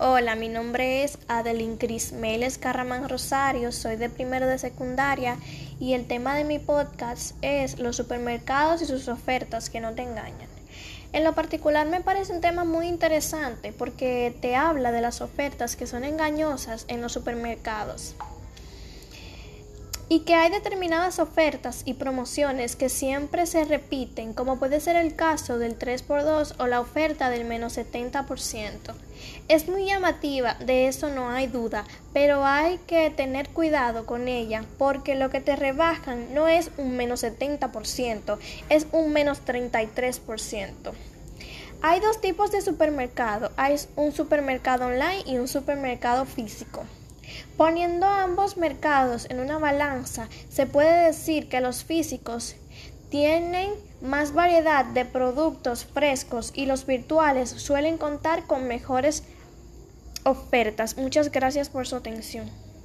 Hola, mi nombre es Adeline Cris Meles Carramán Rosario, soy de primero de secundaria y el tema de mi podcast es los supermercados y sus ofertas que no te engañan. En lo particular me parece un tema muy interesante porque te habla de las ofertas que son engañosas en los supermercados y que hay determinadas ofertas y promociones que siempre se repiten, como puede ser el caso del 3x2 o la oferta del menos 70%. Es muy llamativa, de eso no hay duda, pero hay que tener cuidado con ella porque lo que te rebajan no es un menos 70%, es un menos 33%. Hay dos tipos de supermercado, hay un supermercado online y un supermercado físico. Poniendo ambos mercados en una balanza, se puede decir que los físicos tienen más variedad de productos frescos y los virtuales suelen contar con mejores ofertas. Muchas gracias por su atención.